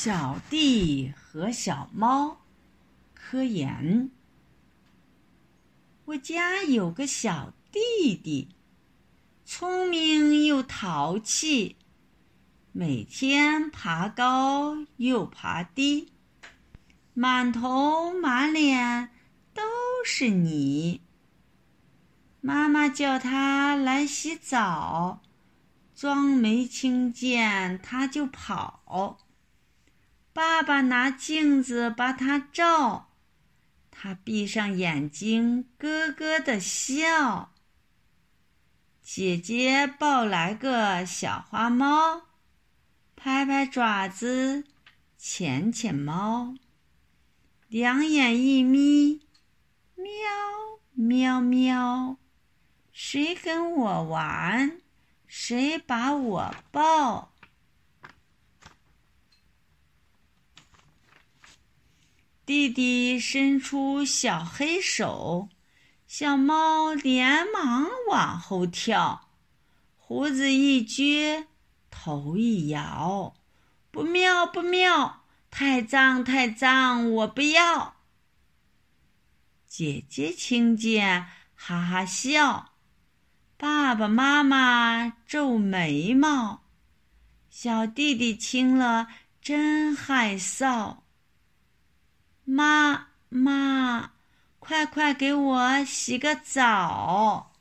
小弟和小猫，科研。我家有个小弟弟，聪明又淘气，每天爬高又爬低，满头满脸都是泥。妈妈叫他来洗澡，装没听见他就跑。爸爸拿镜子把它照，他闭上眼睛咯咯的笑。姐姐抱来个小花猫，拍拍爪子，舔舔猫，两眼一眯，喵喵喵，谁跟我玩，谁把我抱。弟弟伸出小黑手，小猫连忙往后跳，胡子一撅，头一摇，不妙不妙，太脏太脏，我不要。姐姐听见，哈哈笑；爸爸妈妈皱眉毛，小弟弟听了真害臊。妈妈，快快给我洗个澡！